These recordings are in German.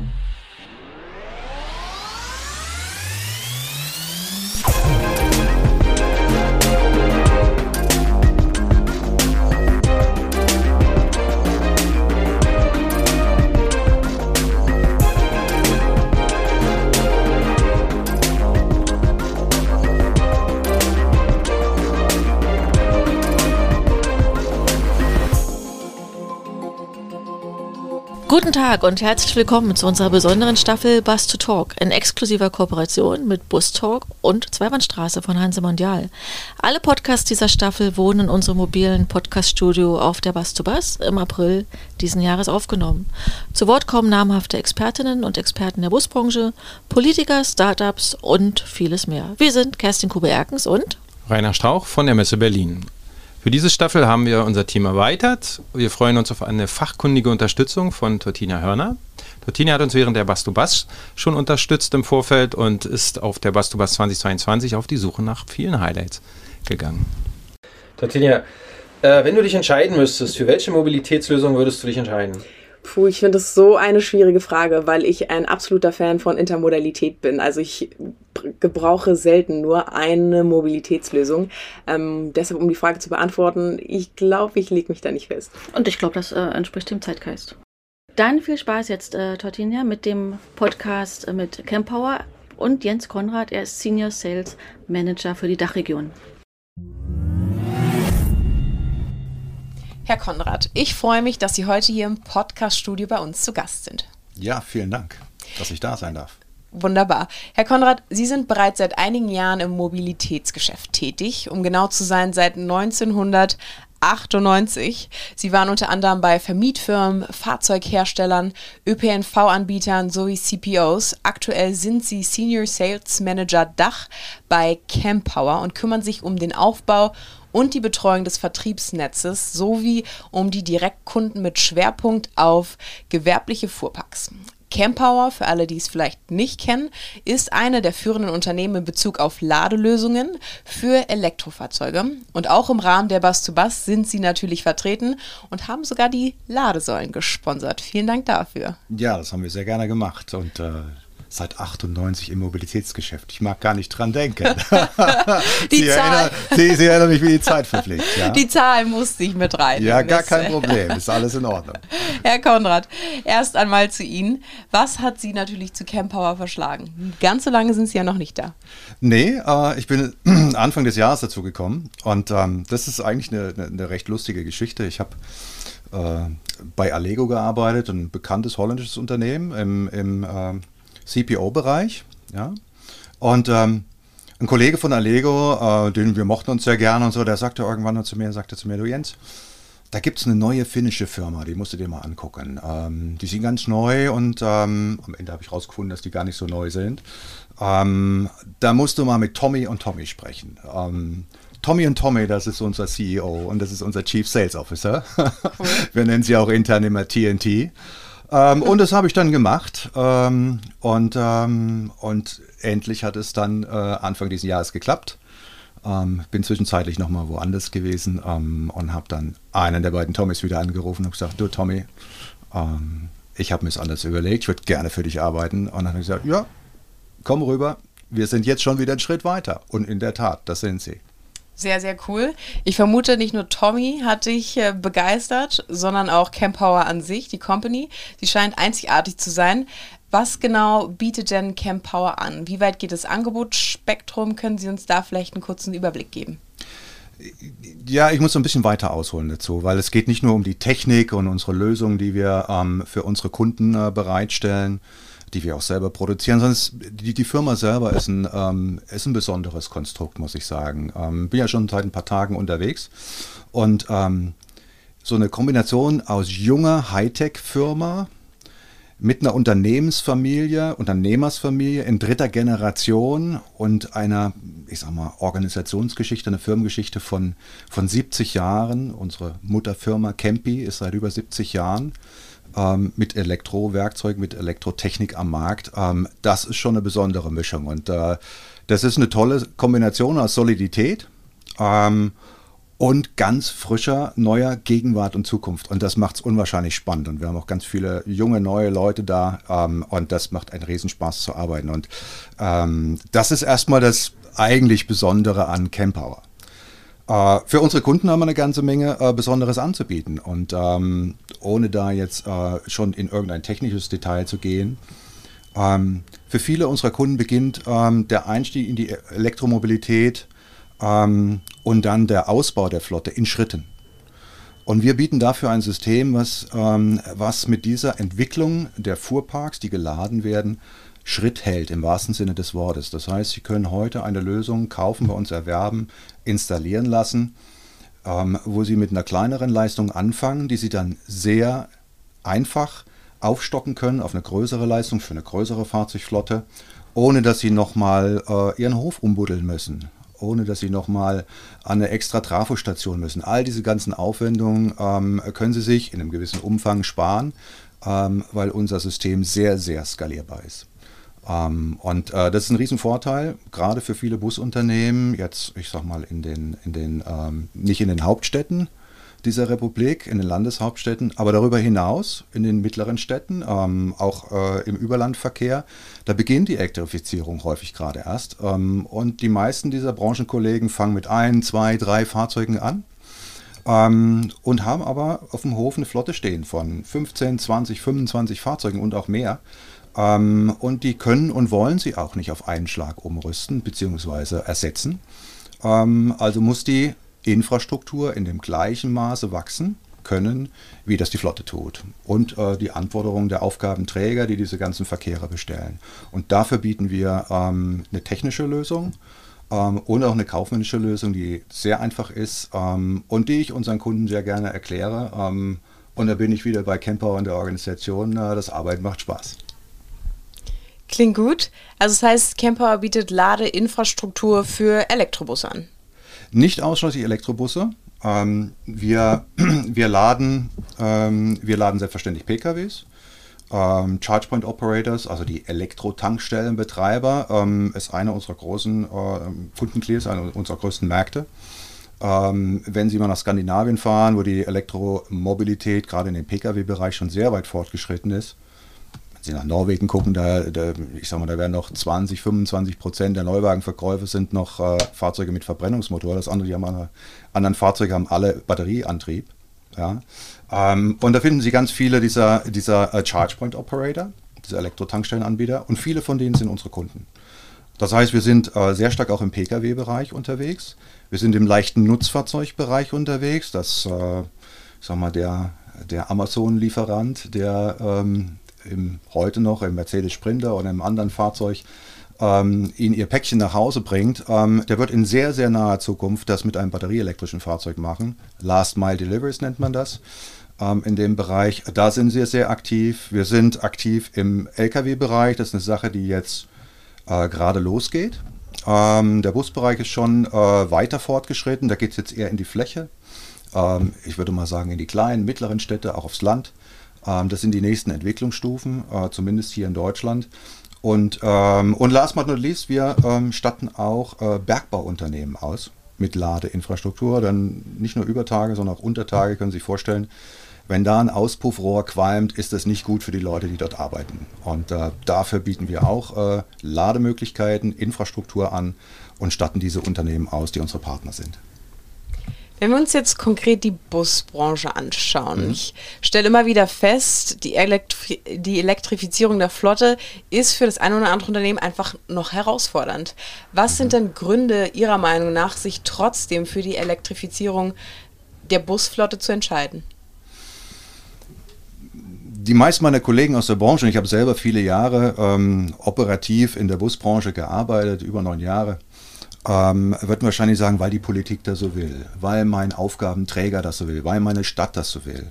one. Guten Tag und herzlich willkommen zu unserer besonderen Staffel Bus to Talk in exklusiver Kooperation mit Bus Talk und Zweibahnstraße von Hanse Mondial. Alle Podcasts dieser Staffel wurden in unserem mobilen Podcaststudio auf der Bus to Bus im April diesen Jahres aufgenommen. Zu Wort kommen namhafte Expertinnen und Experten der Busbranche, Politiker, Startups und vieles mehr. Wir sind Kerstin Kube-Erkens und Rainer Strauch von der Messe Berlin. Für diese Staffel haben wir unser Team erweitert. Wir freuen uns auf eine fachkundige Unterstützung von Tortina Hörner. Tortina hat uns während der Bastubas schon unterstützt im Vorfeld und ist auf der Bastubas 2022 auf die Suche nach vielen Highlights gegangen. Tortina, äh, wenn du dich entscheiden müsstest, für welche Mobilitätslösung würdest du dich entscheiden? Puh, ich finde das so eine schwierige Frage, weil ich ein absoluter Fan von Intermodalität bin. Also ich gebrauche selten nur eine Mobilitätslösung. Ähm, deshalb, um die Frage zu beantworten, ich glaube, ich lege mich da nicht fest. Und ich glaube, das äh, entspricht dem Zeitgeist. Dann viel Spaß jetzt, äh, Tortinia, mit dem Podcast äh, mit Campower und Jens Konrad. Er ist Senior Sales Manager für die Dachregion. Herr Konrad, ich freue mich, dass Sie heute hier im Podcast-Studio bei uns zu Gast sind. Ja, vielen Dank, dass ich da sein darf. Wunderbar. Herr Konrad, Sie sind bereits seit einigen Jahren im Mobilitätsgeschäft tätig, um genau zu sein, seit 1998. Sie waren unter anderem bei Vermietfirmen, Fahrzeugherstellern, ÖPNV-Anbietern sowie CPOs. Aktuell sind Sie Senior Sales Manager Dach bei Campower und kümmern sich um den Aufbau und die Betreuung des Vertriebsnetzes sowie um die Direktkunden mit Schwerpunkt auf gewerbliche Fuhrparks. Campower, für alle, die es vielleicht nicht kennen, ist eine der führenden Unternehmen in Bezug auf Ladelösungen für Elektrofahrzeuge. Und auch im Rahmen der Bus-to-Bus sind sie natürlich vertreten und haben sogar die Ladesäulen gesponsert. Vielen Dank dafür. Ja, das haben wir sehr gerne gemacht und äh, seit 98 im Mobilitätsgeschäft. Ich mag gar nicht dran denken. die Sie, Zahl. Erinnern, Sie, Sie, erinnern mich, wie die Zeit verpflichtet. Ja? Die Zahl musste ich mit rein. Ja, gar kein Problem. Ist alles in Ordnung. Herr Konrad, erst einmal zu Ihnen. Was hat Sie natürlich zu Campower verschlagen? Ganz so lange sind Sie ja noch nicht da. Nee, äh, ich bin Anfang des Jahres dazu gekommen. Und ähm, das ist eigentlich eine, eine, eine recht lustige Geschichte. Ich habe äh, bei Allego gearbeitet, ein bekanntes holländisches Unternehmen im, im äh, CPO-Bereich. Ja? Und ähm, ein Kollege von Allego, äh, den wir mochten uns sehr gerne und so, der sagte irgendwann zu mir, sagte zu mir, du Jens, da gibt es eine neue finnische Firma, die musst du dir mal angucken. Ähm, die sind ganz neu und ähm, am Ende habe ich rausgefunden, dass die gar nicht so neu sind. Ähm, da musst du mal mit Tommy und Tommy sprechen. Ähm, Tommy und Tommy, das ist unser CEO und das ist unser Chief Sales Officer. Wir nennen sie auch intern immer TNT. Ähm, und das habe ich dann gemacht. Ähm, und, ähm, und endlich hat es dann äh, Anfang dieses Jahres geklappt. Ähm, bin zwischenzeitlich nochmal woanders gewesen ähm, und habe dann einen der beiden Tommys wieder angerufen und gesagt, du Tommy, ähm, ich habe mir das anders überlegt, ich würde gerne für dich arbeiten. Und dann hat er gesagt, ja, komm rüber, wir sind jetzt schon wieder einen Schritt weiter. Und in der Tat, das sind sie. Sehr, sehr cool. Ich vermute, nicht nur Tommy hat dich äh, begeistert, sondern auch Campower an sich, die Company. Sie scheint einzigartig zu sein. Was genau bietet denn Campower an? Wie weit geht das Angebotsspektrum? Können Sie uns da vielleicht einen kurzen Überblick geben? Ja, ich muss ein bisschen weiter ausholen dazu, weil es geht nicht nur um die Technik und unsere Lösungen, die wir ähm, für unsere Kunden äh, bereitstellen, die wir auch selber produzieren, es, die, die Firma selber ist ein, ähm, ist ein besonderes Konstrukt, muss ich sagen. Ähm, bin ja schon seit ein paar Tagen unterwegs und ähm, so eine Kombination aus junger Hightech-Firma mit einer Unternehmensfamilie, Unternehmersfamilie in dritter Generation und einer, ich sag mal, Organisationsgeschichte, eine Firmengeschichte von, von 70 Jahren. Unsere Mutterfirma Campi ist seit über 70 Jahren ähm, mit Elektrowerkzeug, mit Elektrotechnik am Markt. Ähm, das ist schon eine besondere Mischung. Und äh, das ist eine tolle Kombination aus Solidität ähm, und ganz frischer, neuer Gegenwart und Zukunft. Und das macht es unwahrscheinlich spannend. Und wir haben auch ganz viele junge, neue Leute da. Ähm, und das macht einen Riesenspaß zu arbeiten. Und ähm, das ist erstmal das eigentlich Besondere an Campower. Äh, für unsere Kunden haben wir eine ganze Menge äh, Besonderes anzubieten. Und ähm, ohne da jetzt äh, schon in irgendein technisches Detail zu gehen, ähm, für viele unserer Kunden beginnt ähm, der Einstieg in die Elektromobilität ähm, und dann der Ausbau der Flotte in Schritten. Und wir bieten dafür ein System, was, ähm, was mit dieser Entwicklung der Fuhrparks, die geladen werden, Schritt hält im wahrsten Sinne des Wortes. Das heißt, Sie können heute eine Lösung kaufen, bei uns erwerben, installieren lassen, ähm, wo Sie mit einer kleineren Leistung anfangen, die Sie dann sehr einfach aufstocken können auf eine größere Leistung für eine größere Fahrzeugflotte, ohne dass Sie nochmal äh, Ihren Hof umbuddeln müssen ohne dass Sie nochmal an eine extra Trafostation müssen. All diese ganzen Aufwendungen ähm, können Sie sich in einem gewissen Umfang sparen, ähm, weil unser System sehr, sehr skalierbar ist. Ähm, und äh, das ist ein Riesenvorteil, gerade für viele Busunternehmen, jetzt, ich sag mal, in den, in den, ähm, nicht in den Hauptstädten, dieser Republik, in den Landeshauptstädten, aber darüber hinaus in den mittleren Städten, ähm, auch äh, im Überlandverkehr, da beginnt die Elektrifizierung häufig gerade erst. Ähm, und die meisten dieser Branchenkollegen fangen mit ein, zwei, drei Fahrzeugen an. Ähm, und haben aber auf dem Hof eine Flotte stehen von 15, 20, 25 Fahrzeugen und auch mehr. Ähm, und die können und wollen sie auch nicht auf einen Schlag umrüsten bzw. ersetzen. Ähm, also muss die Infrastruktur in dem gleichen Maße wachsen können, wie das die Flotte tut. Und äh, die Anforderungen der Aufgabenträger, die diese ganzen Verkehre bestellen. Und dafür bieten wir ähm, eine technische Lösung ähm, und auch eine kaufmännische Lösung, die sehr einfach ist ähm, und die ich unseren Kunden sehr gerne erkläre. Ähm, und da bin ich wieder bei Camper und der Organisation. Äh, das Arbeiten macht Spaß. Klingt gut. Also das heißt, Camper bietet Ladeinfrastruktur für Elektrobusse an. Nicht ausschließlich Elektrobusse. Ähm, wir, wir, laden, ähm, wir laden selbstverständlich PKWs. Ähm, ChargePoint Operators, also die Elektro-Tankstellenbetreiber, ähm, ist einer unserer großen äh, Kundenclears, einer unserer größten Märkte. Ähm, wenn Sie mal nach Skandinavien fahren, wo die Elektromobilität gerade in dem Pkw-Bereich schon sehr weit fortgeschritten ist, Sie nach Norwegen gucken, da, da, ich sag mal, da werden noch 20, 25 Prozent der Neuwagenverkäufe sind noch äh, Fahrzeuge mit Verbrennungsmotor. Das andere, die haben alle, anderen Fahrzeuge haben alle Batterieantrieb. Ja. Ähm, und da finden Sie ganz viele dieser, dieser äh, ChargePoint Operator, diese Elektrotankstellenanbieter, und viele von denen sind unsere Kunden. Das heißt, wir sind äh, sehr stark auch im Pkw-Bereich unterwegs. Wir sind im leichten Nutzfahrzeugbereich unterwegs. Das, äh, ich sag mal, der, der Amazon-Lieferant, der ähm, im, heute noch im Mercedes Sprinter oder im anderen Fahrzeug ähm, ihnen ihr Päckchen nach Hause bringt, ähm, der wird in sehr, sehr naher Zukunft das mit einem batterieelektrischen Fahrzeug machen. Last Mile Deliveries nennt man das ähm, in dem Bereich. Da sind wir sehr aktiv. Wir sind aktiv im Lkw-Bereich. Das ist eine Sache, die jetzt äh, gerade losgeht. Ähm, der Busbereich ist schon äh, weiter fortgeschritten. Da geht es jetzt eher in die Fläche. Ähm, ich würde mal sagen, in die kleinen, mittleren Städte, auch aufs Land. Ähm, das sind die nächsten Entwicklungsstufen, äh, zumindest hier in Deutschland. Und, ähm, und last but not least, wir ähm, statten auch äh, Bergbauunternehmen aus mit Ladeinfrastruktur. Dann nicht nur über Tage, sondern auch unter Tage können Sie sich vorstellen, wenn da ein Auspuffrohr qualmt, ist das nicht gut für die Leute, die dort arbeiten. Und äh, dafür bieten wir auch äh, Lademöglichkeiten, Infrastruktur an und statten diese Unternehmen aus, die unsere Partner sind. Wenn wir uns jetzt konkret die Busbranche anschauen, mhm. ich stelle immer wieder fest, die, Elektri die, Elektrifizierung der Flotte ist für das eine oder andere Unternehmen einfach noch herausfordernd. Was mhm. sind denn Gründe Ihrer Meinung nach, sich trotzdem für die Elektrifizierung der Busflotte zu entscheiden? Die meisten meiner Kollegen aus der Branche, ich habe selber viele Jahre ähm, operativ in der Busbranche gearbeitet, über neun Jahre, ähm, wird wahrscheinlich sagen, weil die Politik das so will, weil mein Aufgabenträger das so will, weil meine Stadt das so will.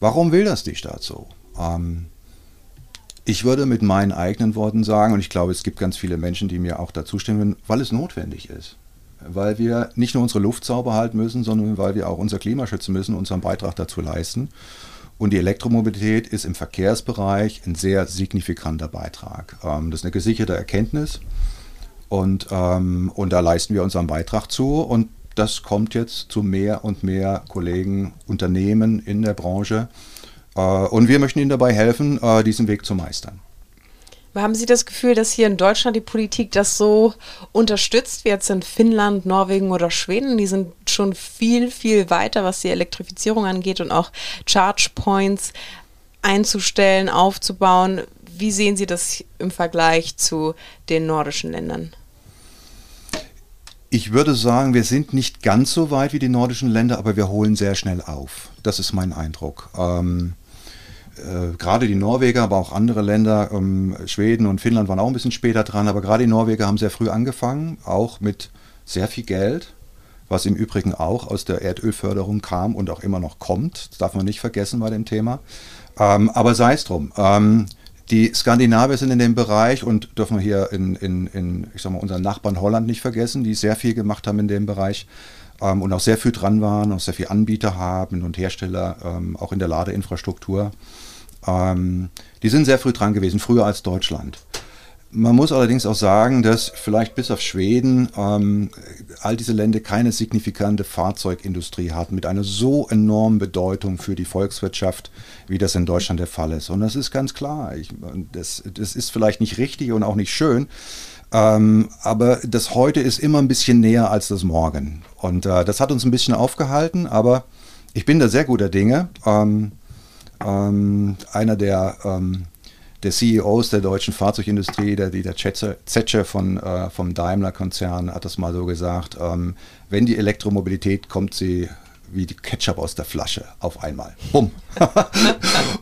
Warum will das die Stadt so? Ähm, ich würde mit meinen eigenen Worten sagen, und ich glaube, es gibt ganz viele Menschen, die mir auch dazu stimmen, weil es notwendig ist. Weil wir nicht nur unsere Luft sauber halten müssen, sondern weil wir auch unser Klima schützen müssen, unseren Beitrag dazu leisten. Und die Elektromobilität ist im Verkehrsbereich ein sehr signifikanter Beitrag. Ähm, das ist eine gesicherte Erkenntnis. Und, ähm, und da leisten wir unseren Beitrag zu. Und das kommt jetzt zu mehr und mehr Kollegen, Unternehmen in der Branche. Äh, und wir möchten Ihnen dabei helfen, äh, diesen Weg zu meistern. Haben Sie das Gefühl, dass hier in Deutschland die Politik das so unterstützt wie jetzt in Finnland, Norwegen oder Schweden? Die sind schon viel, viel weiter, was die Elektrifizierung angeht und auch Charge Points einzustellen, aufzubauen. Wie sehen Sie das im Vergleich zu den nordischen Ländern? Ich würde sagen, wir sind nicht ganz so weit wie die nordischen Länder, aber wir holen sehr schnell auf. Das ist mein Eindruck. Ähm, äh, gerade die Norweger, aber auch andere Länder, ähm, Schweden und Finnland waren auch ein bisschen später dran, aber gerade die Norweger haben sehr früh angefangen, auch mit sehr viel Geld, was im Übrigen auch aus der Erdölförderung kam und auch immer noch kommt. Das darf man nicht vergessen bei dem Thema. Ähm, aber sei es drum. Ähm, die Skandinavier sind in dem Bereich und dürfen wir hier in, in, in ich sag mal, unseren Nachbarn Holland nicht vergessen, die sehr viel gemacht haben in dem Bereich ähm, und auch sehr viel dran waren, auch sehr viele Anbieter haben und Hersteller, ähm, auch in der Ladeinfrastruktur. Ähm, die sind sehr früh dran gewesen, früher als Deutschland. Man muss allerdings auch sagen, dass vielleicht bis auf Schweden ähm, all diese Länder keine signifikante Fahrzeugindustrie hatten mit einer so enormen Bedeutung für die Volkswirtschaft, wie das in Deutschland der Fall ist. Und das ist ganz klar. Ich, das, das ist vielleicht nicht richtig und auch nicht schön, ähm, aber das heute ist immer ein bisschen näher als das Morgen. Und äh, das hat uns ein bisschen aufgehalten, aber ich bin da sehr guter Dinge. Ähm, ähm, einer der, ähm, der CEOs der deutschen Fahrzeugindustrie, der Dieter Zetsche von, äh, vom Daimler-Konzern, hat das mal so gesagt, ähm, wenn die Elektromobilität kommt, sie wie die Ketchup aus der Flasche auf einmal. Bumm.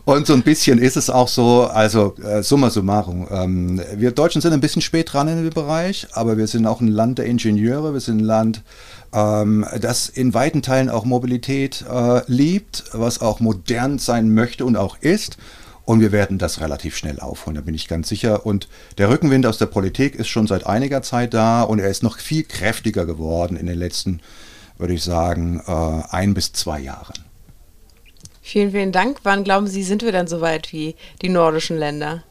und so ein bisschen ist es auch so, also äh, summa summarum. Ähm, wir Deutschen sind ein bisschen spät dran in dem Bereich, aber wir sind auch ein Land der Ingenieure, wir sind ein Land, ähm, das in weiten Teilen auch Mobilität äh, liebt, was auch modern sein möchte und auch ist. Und wir werden das relativ schnell aufholen, da bin ich ganz sicher. Und der Rückenwind aus der Politik ist schon seit einiger Zeit da und er ist noch viel kräftiger geworden in den letzten würde ich sagen, äh, ein bis zwei Jahren. Vielen, vielen Dank. Wann glauben Sie, sind wir dann so weit wie die nordischen Länder?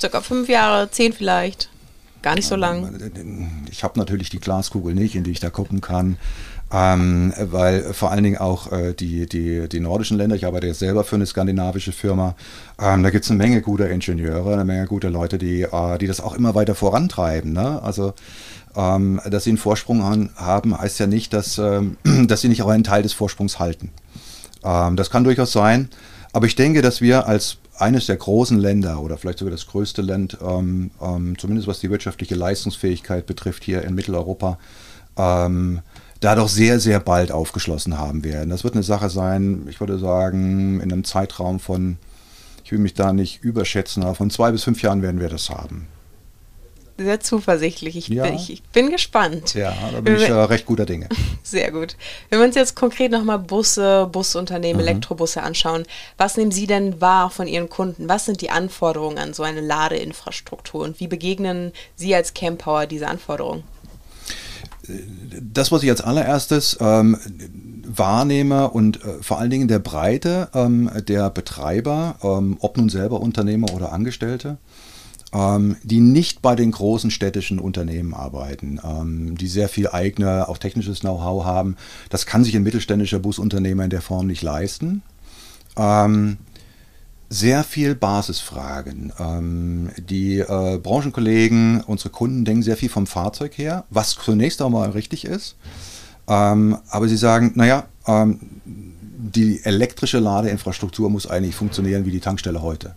Circa fünf Jahre, zehn vielleicht? Gar nicht so lang. Ich habe natürlich die Glaskugel nicht, in die ich da gucken kann. Ähm, weil vor allen Dingen auch äh, die, die, die nordischen Länder, ich arbeite jetzt selber für eine skandinavische Firma, ähm, da gibt es eine Menge guter Ingenieure, eine Menge guter Leute, die, äh, die das auch immer weiter vorantreiben. Ne? Also ähm, dass sie einen Vorsprung haben, heißt ja nicht, dass, ähm, dass sie nicht auch einen Teil des Vorsprungs halten. Ähm, das kann durchaus sein. Aber ich denke, dass wir als eines der großen Länder oder vielleicht sogar das größte Land, ähm, zumindest was die wirtschaftliche Leistungsfähigkeit betrifft, hier in Mitteleuropa, ähm, da doch sehr, sehr bald aufgeschlossen haben werden. Das wird eine Sache sein, ich würde sagen, in einem Zeitraum von, ich will mich da nicht überschätzen, aber von zwei bis fünf Jahren werden wir das haben sehr zuversichtlich. Ich, ja. bin, ich, ich, bin gespannt. Ja, da bin ich äh, recht guter Dinge. Sehr gut. Wenn wir uns jetzt konkret nochmal Busse, Busunternehmen, mhm. Elektrobusse anschauen, was nehmen Sie denn wahr von Ihren Kunden? Was sind die Anforderungen an so eine Ladeinfrastruktur und wie begegnen Sie als Campower diese Anforderungen? Das, was ich als allererstes ähm, wahrnehme und äh, vor allen Dingen der Breite ähm, der Betreiber, ähm, ob nun selber Unternehmer oder Angestellte, ähm, die nicht bei den großen städtischen Unternehmen arbeiten, ähm, die sehr viel eigene, auch technisches Know-how haben. Das kann sich ein mittelständischer Busunternehmer in der Form nicht leisten. Ähm, sehr viel Basisfragen. Ähm, die äh, Branchenkollegen, unsere Kunden denken sehr viel vom Fahrzeug her, was zunächst einmal richtig ist. Ähm, aber sie sagen, naja, ähm, die elektrische Ladeinfrastruktur muss eigentlich funktionieren wie die Tankstelle heute.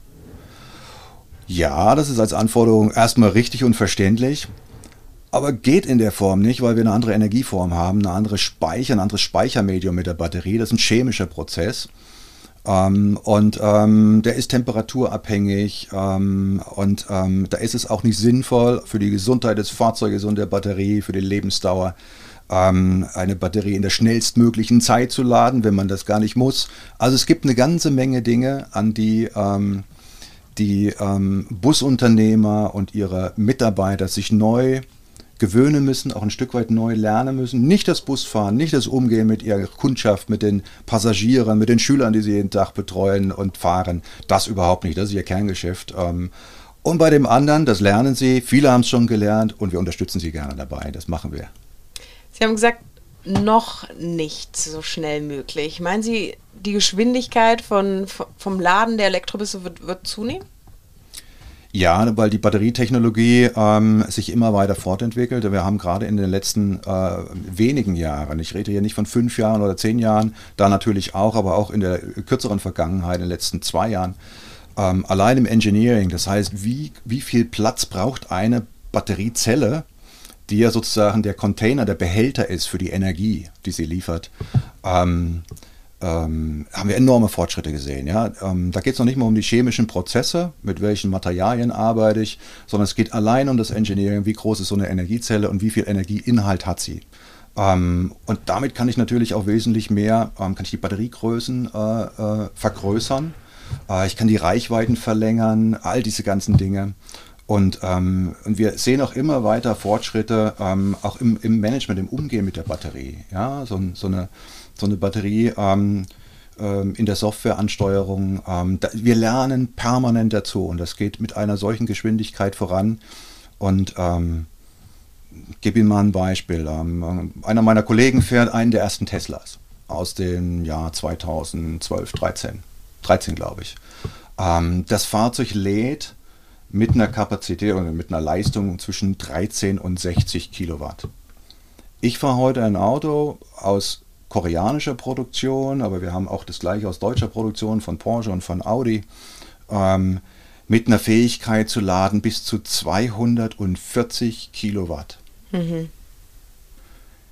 Ja, das ist als Anforderung erstmal richtig und verständlich. Aber geht in der Form nicht, weil wir eine andere Energieform haben, eine andere Speicher, ein anderes Speichermedium mit der Batterie. Das ist ein chemischer Prozess. Ähm, und ähm, der ist temperaturabhängig ähm, und ähm, da ist es auch nicht sinnvoll für die Gesundheit des Fahrzeuges und der Batterie, für die Lebensdauer, ähm, eine Batterie in der schnellstmöglichen Zeit zu laden, wenn man das gar nicht muss. Also es gibt eine ganze Menge Dinge, an die ähm, die Busunternehmer und ihre Mitarbeiter sich neu gewöhnen müssen, auch ein Stück weit neu lernen müssen. Nicht das Busfahren, nicht das Umgehen mit ihrer Kundschaft, mit den Passagieren, mit den Schülern, die sie jeden Tag betreuen und fahren. Das überhaupt nicht, das ist ihr Kerngeschäft. Ähm, und bei dem anderen, das lernen sie, viele haben es schon gelernt und wir unterstützen sie gerne dabei. Das machen wir. Sie haben gesagt, noch nicht so schnell möglich. Meinen Sie, die Geschwindigkeit von, vom Laden der Elektrobusse wird, wird zunehmen? Ja, weil die Batterietechnologie ähm, sich immer weiter fortentwickelt. Wir haben gerade in den letzten äh, wenigen Jahren, ich rede hier nicht von fünf Jahren oder zehn Jahren, da natürlich auch, aber auch in der kürzeren Vergangenheit, in den letzten zwei Jahren, ähm, allein im Engineering, das heißt, wie, wie viel Platz braucht eine Batteriezelle, die ja sozusagen der Container, der Behälter ist für die Energie, die sie liefert. Ähm, ähm, haben wir enorme Fortschritte gesehen. Ja? Ähm, da geht es noch nicht mal um die chemischen Prozesse, mit welchen Materialien arbeite ich, sondern es geht allein um das Engineering, wie groß ist so eine Energiezelle und wie viel Energieinhalt hat sie. Ähm, und damit kann ich natürlich auch wesentlich mehr, ähm, kann ich die Batteriegrößen äh, äh, vergrößern, äh, ich kann die Reichweiten verlängern, all diese ganzen Dinge. Und, ähm, und wir sehen auch immer weiter Fortschritte, ähm, auch im, im Management, im Umgehen mit der Batterie. Ja, so, so eine so eine Batterie ähm, ähm, in der Softwareansteuerung. Ähm, da, wir lernen permanent dazu und das geht mit einer solchen Geschwindigkeit voran. Und ähm, gebe Ihnen mal ein Beispiel. Einer meiner Kollegen fährt einen der ersten Teslas aus dem Jahr 2012, 13, 13 glaube ich. Das Fahrzeug lädt mit einer Kapazität oder mit einer Leistung zwischen 13 und 60 Kilowatt. Ich fahre heute ein Auto aus koreanischer Produktion, aber wir haben auch das gleiche aus deutscher Produktion von Porsche und von Audi, ähm, mit einer Fähigkeit zu laden bis zu 240 Kilowatt. Mhm.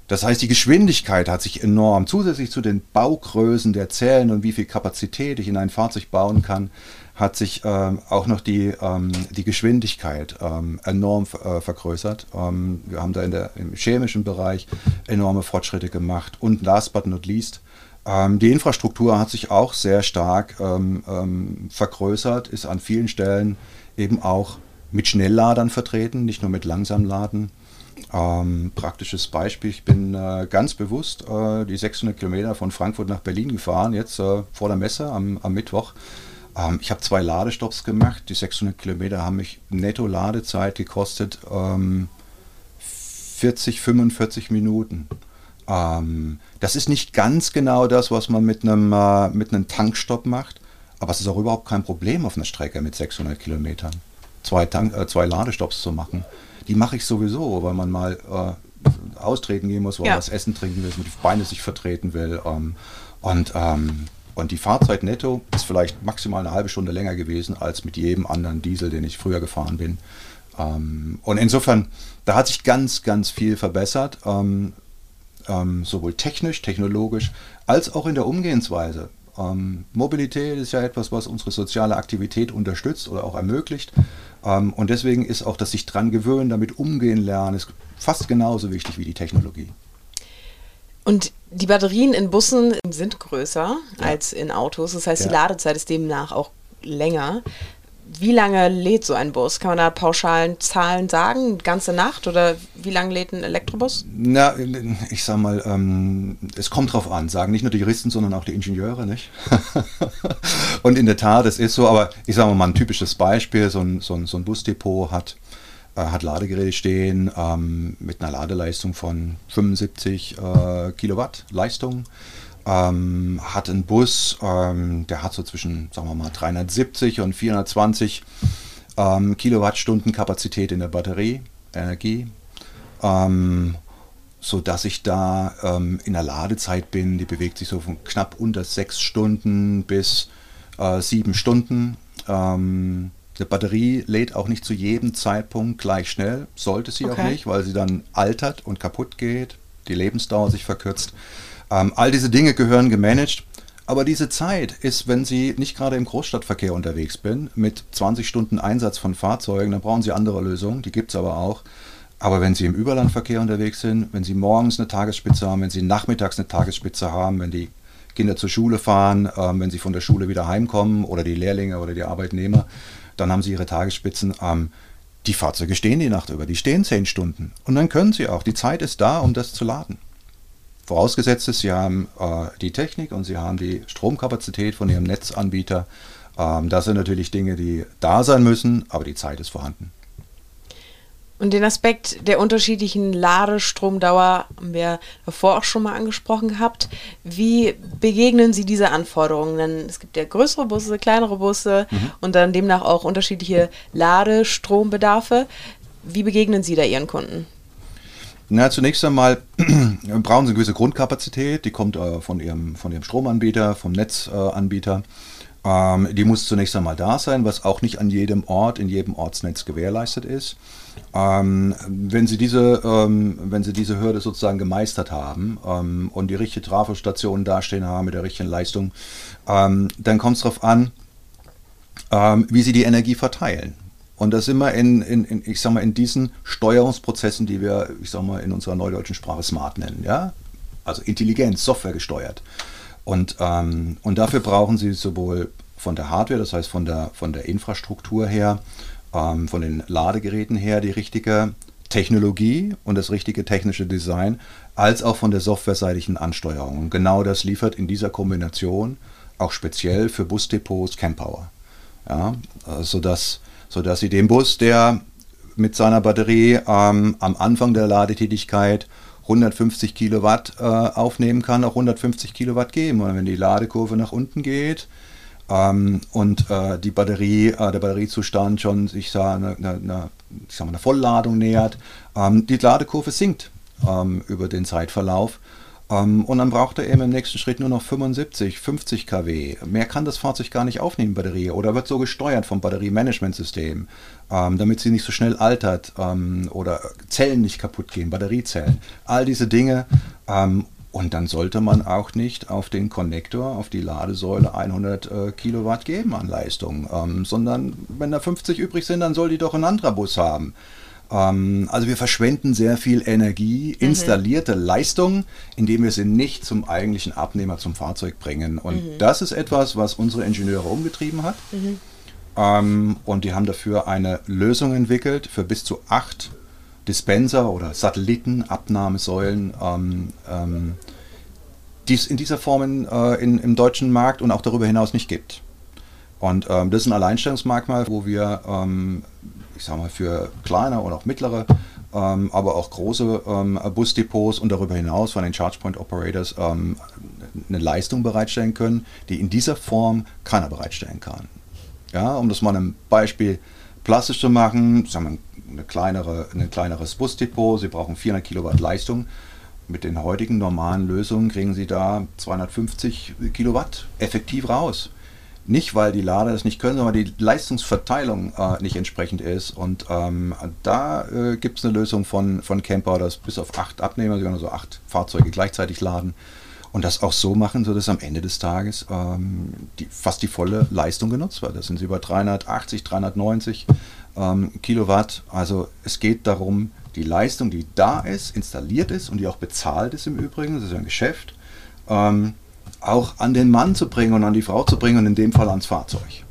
Das heißt, die Geschwindigkeit hat sich enorm, zusätzlich zu den Baugrößen der Zellen und wie viel Kapazität ich in ein Fahrzeug bauen kann, hat sich ähm, auch noch die, ähm, die Geschwindigkeit ähm, enorm äh, vergrößert. Ähm, wir haben da in der, im chemischen Bereich enorme Fortschritte gemacht. Und last but not least, ähm, die Infrastruktur hat sich auch sehr stark ähm, vergrößert, ist an vielen Stellen eben auch mit Schnellladern vertreten, nicht nur mit Langsamladen. Ähm, praktisches Beispiel, ich bin äh, ganz bewusst äh, die 600 Kilometer von Frankfurt nach Berlin gefahren, jetzt äh, vor der Messe am, am Mittwoch. Ähm, ich habe zwei Ladestops gemacht. Die 600 Kilometer haben mich netto Ladezeit gekostet ähm, 40, 45 Minuten. Ähm, das ist nicht ganz genau das, was man mit einem, äh, mit einem Tankstopp macht, aber es ist auch überhaupt kein Problem auf einer Strecke mit 600 Kilometern. Zwei, Tank, äh, zwei Ladestops zu machen. Die mache ich sowieso, weil man mal äh, austreten gehen muss, weil ja. man was essen, trinken will, mit den Beinen sich vertreten will. Ähm, und ähm, und die Fahrzeit netto ist vielleicht maximal eine halbe Stunde länger gewesen als mit jedem anderen Diesel, den ich früher gefahren bin. Ähm, und insofern, da hat sich ganz, ganz viel verbessert, ähm, ähm, sowohl technisch, technologisch, als auch in der Umgehensweise. Ähm, Mobilität ist ja etwas, was unsere soziale Aktivität unterstützt oder auch ermöglicht. Ähm, und deswegen ist auch das sich dran gewöhnen, damit umgehen lernen, ist fast genauso wichtig wie die Technologie. Und die Batterien in Bussen sind größer ja. als in Autos. Das heißt, ja. die Ladezeit ist demnach auch länger. Wie lange lädt so ein Bus? Kann man da pauschalen Zahlen sagen? Ganze Nacht oder wie lange lädt ein Elektrobus? Na, ich sag mal, ähm, es kommt drauf an, sagen nicht nur die Juristen, sondern auch die Ingenieure, nicht? Und in der Tat, es ist so, aber ich sage mal ein typisches Beispiel: so ein, so ein, so ein Busdepot hat äh, hat Ladegeräte stehen ähm, mit einer Ladeleistung von 75 äh, Kilowatt Leistung. Ähm, hat einen Bus, ähm, der hat so zwischen, sagen wir mal, 370 und 420 ähm, Kilowattstunden Kapazität in der Batterie, Energie, ähm, so dass ich da ähm, in der Ladezeit bin, die bewegt sich so von knapp unter sechs Stunden bis äh, sieben Stunden. Ähm, eine Batterie lädt auch nicht zu jedem Zeitpunkt gleich schnell, sollte sie okay. auch nicht, weil sie dann altert und kaputt geht, die Lebensdauer sich verkürzt. Ähm, all diese Dinge gehören gemanagt. Aber diese Zeit ist, wenn Sie nicht gerade im Großstadtverkehr unterwegs sind, mit 20 Stunden Einsatz von Fahrzeugen, dann brauchen Sie andere Lösungen, die gibt es aber auch. Aber wenn Sie im Überlandverkehr unterwegs sind, wenn Sie morgens eine Tagesspitze haben, wenn Sie nachmittags eine Tagesspitze haben, wenn die Kinder zur Schule fahren, ähm, wenn sie von der Schule wieder heimkommen oder die Lehrlinge oder die Arbeitnehmer, dann haben sie ihre Tagesspitzen. Ähm, die Fahrzeuge stehen die Nacht über, die stehen zehn Stunden. Und dann können sie auch. Die Zeit ist da, um das zu laden. Vorausgesetzt ist, sie haben äh, die Technik und sie haben die Stromkapazität von ihrem Netzanbieter. Ähm, das sind natürlich Dinge, die da sein müssen, aber die Zeit ist vorhanden. Und den Aspekt der unterschiedlichen Ladestromdauer haben wir davor auch schon mal angesprochen gehabt. Wie begegnen Sie diese Anforderungen? Denn es gibt ja größere Busse, kleinere Busse mhm. und dann demnach auch unterschiedliche Ladestrombedarfe. Wie begegnen Sie da Ihren Kunden? Na, zunächst einmal brauchen Sie eine gewisse Grundkapazität, die kommt äh, von, ihrem, von Ihrem Stromanbieter, vom Netzanbieter. Ähm, die muss zunächst einmal da sein, was auch nicht an jedem Ort, in jedem Ortsnetz gewährleistet ist. Ähm, wenn, Sie diese, ähm, wenn Sie diese Hürde sozusagen gemeistert haben ähm, und die richtige Trafostation dastehen haben mit der richtigen Leistung, ähm, dann kommt es darauf an, ähm, wie Sie die Energie verteilen. Und das immer in, in, in, ich sag mal, in diesen Steuerungsprozessen, die wir, ich sag mal, in unserer neudeutschen Sprache smart nennen, ja? Also Intelligenz, Software gesteuert. Und, ähm, und dafür brauchen Sie sowohl von der Hardware, das heißt von der, von der Infrastruktur her, ähm, von den Ladegeräten her die richtige Technologie und das richtige technische Design, als auch von der softwareseitigen Ansteuerung. Und genau das liefert in dieser Kombination auch speziell für Busdepots Campower. Ja, sodass, sodass Sie den Bus, der mit seiner Batterie ähm, am Anfang der Ladetätigkeit 150 Kilowatt äh, aufnehmen kann, auch 150 Kilowatt geben. Und wenn die Ladekurve nach unten geht, ähm, und äh, die Batterie, äh, der Batteriezustand schon sich da eine, eine, ich sag mal, eine Vollladung nähert, ähm, die Ladekurve sinkt ähm, über den Zeitverlauf. Ähm, und dann braucht er eben im nächsten Schritt nur noch 75, 50 kW. Mehr kann das Fahrzeug gar nicht aufnehmen, Batterie, oder wird so gesteuert vom Batteriemanagementsystem, ähm, damit sie nicht so schnell altert ähm, oder Zellen nicht kaputt gehen, Batteriezellen. All diese Dinge und dann sollte man auch nicht auf den Konnektor, auf die Ladesäule 100 äh, Kilowatt geben an Leistung, sondern wenn da 50 übrig sind, dann soll die doch ein anderer Bus haben. Ähm, also wir verschwenden sehr viel Energie, mhm. installierte mhm. Leistung, indem wir sie nicht zum eigentlichen Abnehmer, zum Fahrzeug bringen. Und mhm. das ist etwas, was unsere Ingenieure umgetrieben hat. Mhm. Ähm, und die haben dafür eine Lösung entwickelt für bis zu acht Dispenser oder Satellitenabnahmesäulen, ähm, ähm, die es in dieser Form in, äh, in, im deutschen Markt und auch darüber hinaus nicht gibt. Und ähm, das ist ein Alleinstellungsmerkmal, wo wir, ähm, ich sage mal, für kleine oder auch mittlere, ähm, aber auch große ähm, Busdepots und darüber hinaus von den ChargePoint Operators eine Leistung bereitstellen können, die in dieser Form keiner bereitstellen kann. Ja, um das mal ein Beispiel plastisch zu machen, sagen wir, eine kleinere, ein kleineres Busdepot, Sie brauchen 400 Kilowatt Leistung. Mit den heutigen normalen Lösungen kriegen Sie da 250 Kilowatt effektiv raus. Nicht, weil die Lader das nicht können, sondern weil die Leistungsverteilung äh, nicht entsprechend ist. Und ähm, da äh, gibt es eine Lösung von, von Camper, das bis auf acht Abnehmer, sie können also acht Fahrzeuge gleichzeitig laden und das auch so machen, sodass am Ende des Tages ähm, die, fast die volle Leistung genutzt wird. Das sind sie über 380, 390 ähm, Kilowatt. Also es geht darum, die Leistung, die da ist, installiert ist und die auch bezahlt ist im Übrigen, das ist ja ein Geschäft, ähm, auch an den Mann zu bringen und an die Frau zu bringen und in dem Fall ans Fahrzeug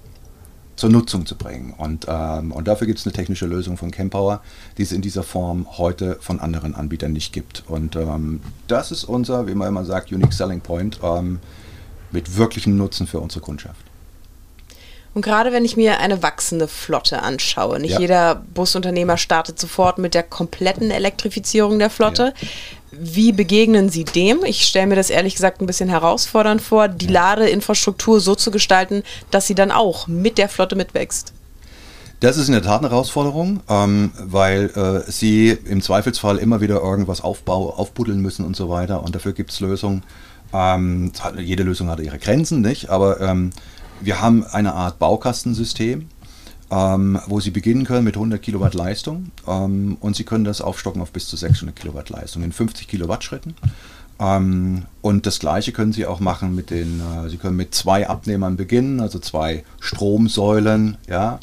zur Nutzung zu bringen. Und, ähm, und dafür gibt es eine technische Lösung von Campower, die es in dieser Form heute von anderen Anbietern nicht gibt. Und ähm, das ist unser, wie man immer sagt, Unique Selling Point ähm, mit wirklichem Nutzen für unsere Kundschaft. Und gerade wenn ich mir eine wachsende Flotte anschaue, nicht ja. jeder Busunternehmer startet sofort mit der kompletten Elektrifizierung der Flotte. Ja. Wie begegnen Sie dem? Ich stelle mir das ehrlich gesagt ein bisschen herausfordernd vor, die Ladeinfrastruktur so zu gestalten, dass sie dann auch mit der Flotte mitwächst. Das ist in der Tat eine Herausforderung, ähm, weil äh, Sie im Zweifelsfall immer wieder irgendwas aufbau, aufbuddeln müssen und so weiter. Und dafür gibt es Lösungen. Ähm, jede Lösung hat ihre Grenzen, nicht? Aber ähm, wir haben eine Art Baukastensystem, ähm, wo Sie beginnen können mit 100 Kilowatt Leistung ähm, und Sie können das aufstocken auf bis zu 600 Kilowatt Leistung in 50 Kilowatt Schritten. Ähm, und das gleiche können Sie auch machen mit den, äh, Sie können mit zwei Abnehmern beginnen, also zwei Stromsäulen, ja.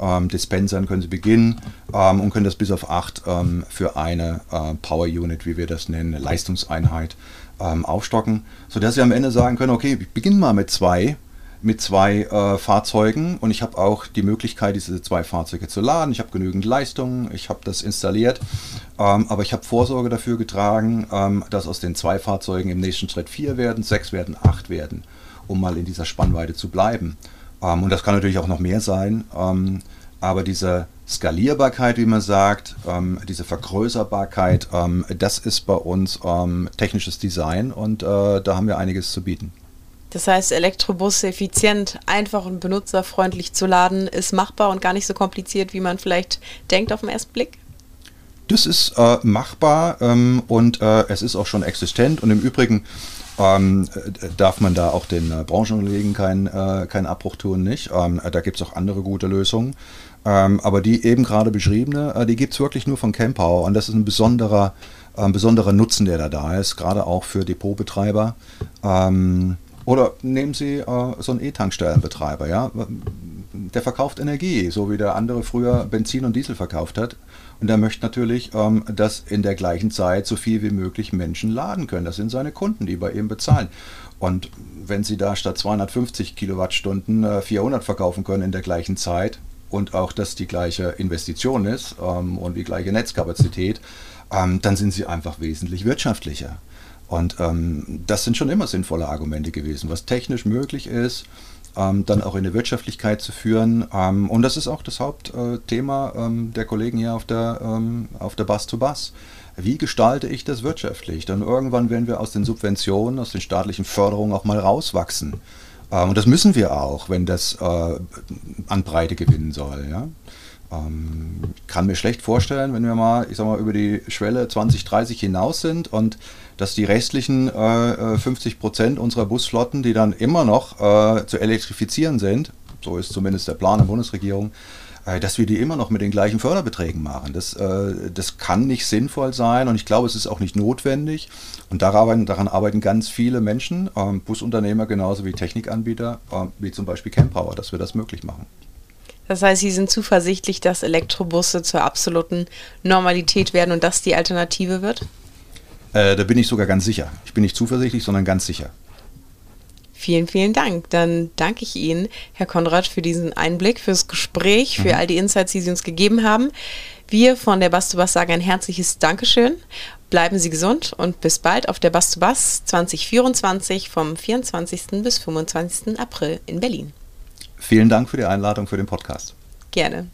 Ähm, Dispensern können Sie beginnen ähm, und können das bis auf acht ähm, für eine äh, Power Unit, wie wir das nennen, eine Leistungseinheit ähm, aufstocken, sodass Sie am Ende sagen können, okay, ich beginne mal mit zwei mit zwei äh, Fahrzeugen und ich habe auch die Möglichkeit, diese zwei Fahrzeuge zu laden. Ich habe genügend Leistung, ich habe das installiert, ähm, aber ich habe Vorsorge dafür getragen, ähm, dass aus den zwei Fahrzeugen im nächsten Schritt vier werden, sechs werden, acht werden, um mal in dieser Spannweite zu bleiben. Ähm, und das kann natürlich auch noch mehr sein, ähm, aber diese, Skalierbarkeit, wie man sagt, ähm, diese Vergrößerbarkeit, ähm, das ist bei uns technisches Design und äh, da haben wir einiges zu bieten. Das heißt, Elektrobusse effizient, einfach und benutzerfreundlich zu laden, ist machbar und gar nicht so kompliziert, wie man vielleicht denkt auf den ersten Blick? Das ist äh, machbar ähm, und äh, es ist auch schon existent und im Übrigen ähm, darf man da auch den äh, Branchenkollegen keinen äh, keinen Abbruch tun, nicht? Ähm, da gibt es auch andere gute Lösungen. Ähm, aber die eben gerade beschriebene, äh, die gibt es wirklich nur von Campower und das ist ein besonderer, äh, besonderer Nutzen, der da da ist, gerade auch für Depotbetreiber. Ähm, oder nehmen Sie äh, so einen E-Tankstellenbetreiber, ja. Der verkauft Energie, so wie der andere früher Benzin und Diesel verkauft hat. Und er möchte natürlich, ähm, dass in der gleichen Zeit so viel wie möglich Menschen laden können. Das sind seine Kunden, die bei ihm bezahlen. Und wenn Sie da statt 250 Kilowattstunden äh, 400 verkaufen können in der gleichen Zeit und auch das die gleiche Investition ist ähm, und die gleiche Netzkapazität, ähm, dann sind Sie einfach wesentlich wirtschaftlicher. Und ähm, das sind schon immer sinnvolle Argumente gewesen, was technisch möglich ist, ähm, dann auch in der Wirtschaftlichkeit zu führen. Ähm, und das ist auch das Hauptthema ähm, der Kollegen hier auf der, ähm, auf der Bus-to-Bus. Wie gestalte ich das wirtschaftlich? Dann irgendwann werden wir aus den Subventionen, aus den staatlichen Förderungen auch mal rauswachsen. Ähm, und das müssen wir auch, wenn das äh, an Breite gewinnen soll. Ja? Ähm, kann mir schlecht vorstellen, wenn wir mal, ich sag mal, über die Schwelle 2030 hinaus sind und dass die restlichen äh, 50 äh, Prozent unserer Busflotten, die dann immer noch äh, zu elektrifizieren sind, so ist zumindest der Plan der Bundesregierung, äh, dass wir die immer noch mit den gleichen Förderbeträgen machen. Das, äh, das kann nicht sinnvoll sein und ich glaube, es ist auch nicht notwendig. Und daran, daran arbeiten ganz viele Menschen, ähm, Busunternehmer genauso wie Technikanbieter, ähm, wie zum Beispiel Campower, dass wir das möglich machen. Das heißt, Sie sind zuversichtlich, dass Elektrobusse zur absoluten Normalität werden und das die Alternative wird? Äh, da bin ich sogar ganz sicher. Ich bin nicht zuversichtlich, sondern ganz sicher. Vielen, vielen Dank. Dann danke ich Ihnen, Herr Konrad, für diesen Einblick, fürs Gespräch, für mhm. all die Insights, die Sie uns gegeben haben. Wir von der Bastubas sagen ein herzliches Dankeschön. Bleiben Sie gesund und bis bald auf der Bastubas 2024 vom 24. bis 25. April in Berlin. Vielen Dank für die Einladung für den Podcast. Gerne.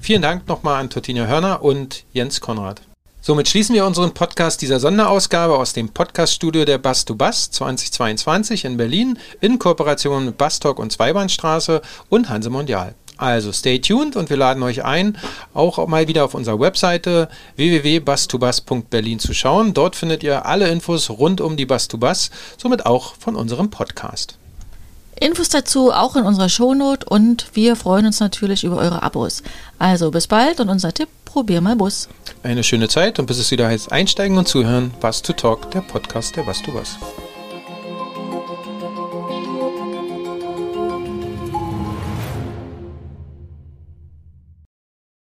Vielen Dank nochmal an Tortina Hörner und Jens Konrad. Somit schließen wir unseren Podcast dieser Sonderausgabe aus dem Podcaststudio der Bass to Bass 2022 in Berlin in Kooperation mit Bastalk und Zweibahnstraße und Hanse Mondial. Also stay tuned und wir laden euch ein, auch mal wieder auf unserer Webseite www.bus2bus.berlin zu schauen. Dort findet ihr alle Infos rund um die Bus to Bus, somit auch von unserem Podcast. Infos dazu auch in unserer Shownote und wir freuen uns natürlich über eure Abos. Also bis bald und unser Tipp, probier mal Bus. Eine schöne Zeit und bis es wieder heißt einsteigen und zuhören. Bus to Talk, der Podcast der Bus to Bus.